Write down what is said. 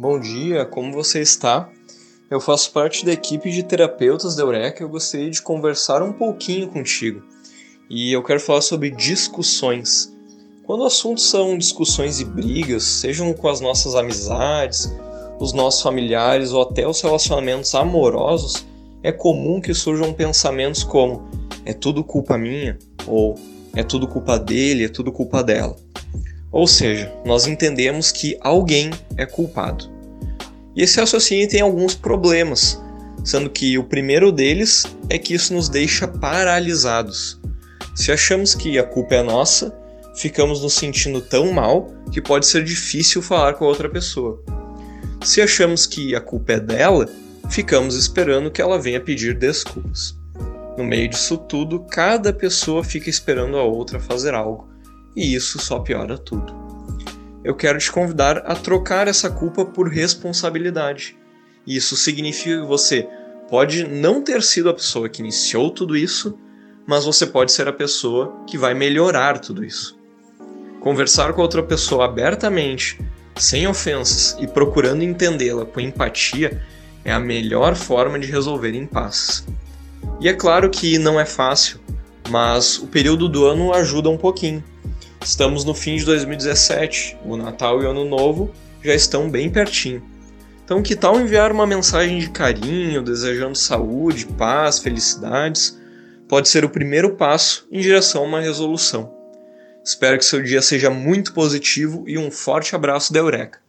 Bom dia, como você está? Eu faço parte da equipe de terapeutas da Eureka e eu gostaria de conversar um pouquinho contigo. E eu quero falar sobre discussões. Quando assuntos são discussões e brigas, sejam com as nossas amizades, os nossos familiares ou até os relacionamentos amorosos, é comum que surjam pensamentos como: é tudo culpa minha? Ou é tudo culpa dele, é tudo culpa dela. Ou seja, nós entendemos que alguém é culpado. E esse raciocínio tem alguns problemas, sendo que o primeiro deles é que isso nos deixa paralisados. Se achamos que a culpa é nossa, ficamos nos sentindo tão mal que pode ser difícil falar com a outra pessoa. Se achamos que a culpa é dela, ficamos esperando que ela venha pedir desculpas. No meio disso tudo, cada pessoa fica esperando a outra fazer algo, e isso só piora tudo. Eu quero te convidar a trocar essa culpa por responsabilidade. Isso significa que você pode não ter sido a pessoa que iniciou tudo isso, mas você pode ser a pessoa que vai melhorar tudo isso. Conversar com outra pessoa abertamente, sem ofensas e procurando entendê-la com empatia é a melhor forma de resolver impasses. E é claro que não é fácil, mas o período do ano ajuda um pouquinho. Estamos no fim de 2017, o Natal e o Ano Novo já estão bem pertinho. Então, que tal enviar uma mensagem de carinho, desejando saúde, paz, felicidades? Pode ser o primeiro passo em direção a uma resolução. Espero que seu dia seja muito positivo e um forte abraço da Eureka!